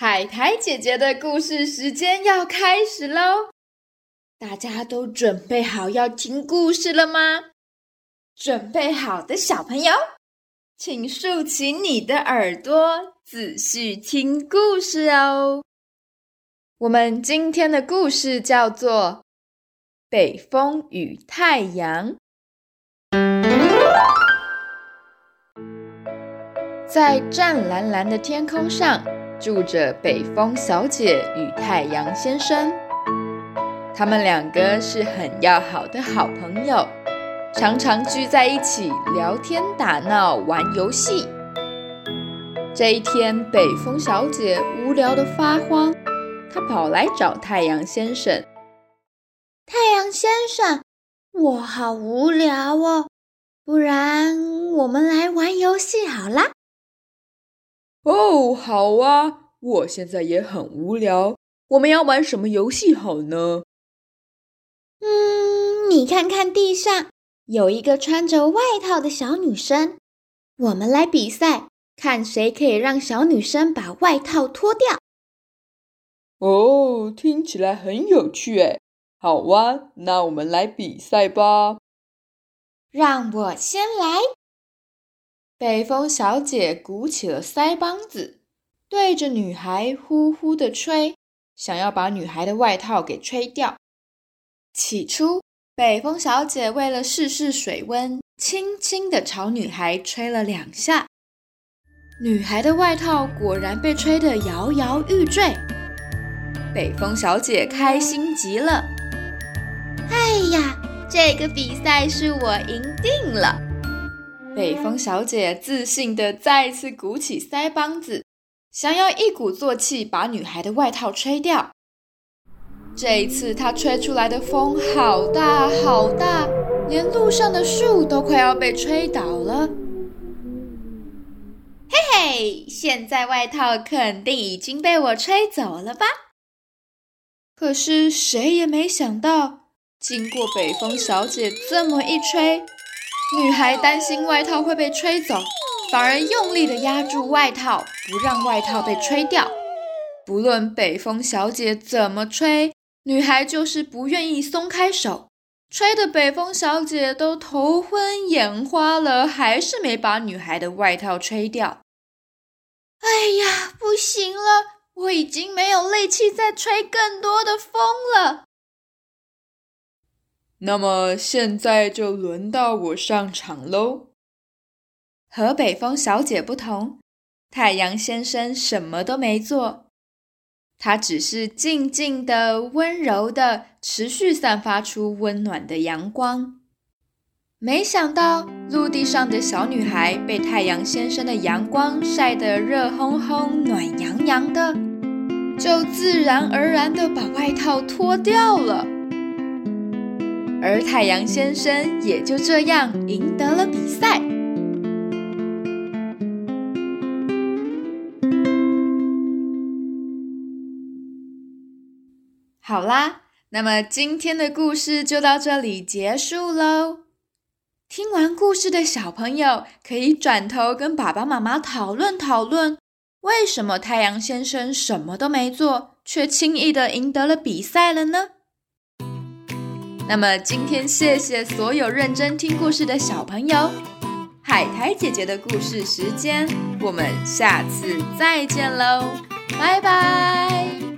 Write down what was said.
海苔姐姐的故事时间要开始喽！大家都准备好要听故事了吗？准备好的小朋友，请竖起你的耳朵，仔细听故事哦。我们今天的故事叫做《北风与太阳》。在湛蓝蓝的天空上。住着北风小姐与太阳先生，他们两个是很要好的好朋友，常常聚在一起聊天、打闹、玩游戏。这一天，北风小姐无聊的发慌，她跑来找太阳先生。太阳先生，我好无聊哦，不然我们来玩游戏好啦。哦，好啊！我现在也很无聊，我们要玩什么游戏好呢？嗯，你看看地上有一个穿着外套的小女生，我们来比赛，看谁可以让小女生把外套脱掉。哦，听起来很有趣哎。好啊，那我们来比赛吧。让我先来。北风小姐鼓起了腮帮子，对着女孩呼呼的吹，想要把女孩的外套给吹掉。起初，北风小姐为了试试水温，轻轻的朝女孩吹了两下，女孩的外套果然被吹得摇摇欲坠。北风小姐开心极了，哎呀，这个比赛是我赢定了。北风小姐自信地再次鼓起腮帮子，想要一鼓作气把女孩的外套吹掉。这一次，她吹出来的风好大好大，连路上的树都快要被吹倒了。嘿嘿，现在外套肯定已经被我吹走了吧？可是谁也没想到，经过北风小姐这么一吹。女孩担心外套会被吹走，反而用力的压住外套，不让外套被吹掉。不论北风小姐怎么吹，女孩就是不愿意松开手，吹的北风小姐都头昏眼花了，还是没把女孩的外套吹掉。哎呀，不行了，我已经没有力气再吹更多的风了。那么现在就轮到我上场喽。和北风小姐不同，太阳先生什么都没做，他只是静静的、温柔的，持续散发出温暖的阳光。没想到，陆地上的小女孩被太阳先生的阳光晒得热烘烘、暖洋洋的，就自然而然的把外套脱掉了。而太阳先生也就这样赢得了比赛。好啦，那么今天的故事就到这里结束喽。听完故事的小朋友可以转头跟爸爸妈妈讨论讨论，为什么太阳先生什么都没做，却轻易的赢得了比赛了呢？那么今天，谢谢所有认真听故事的小朋友。海苔姐姐的故事时间，我们下次再见喽，拜拜。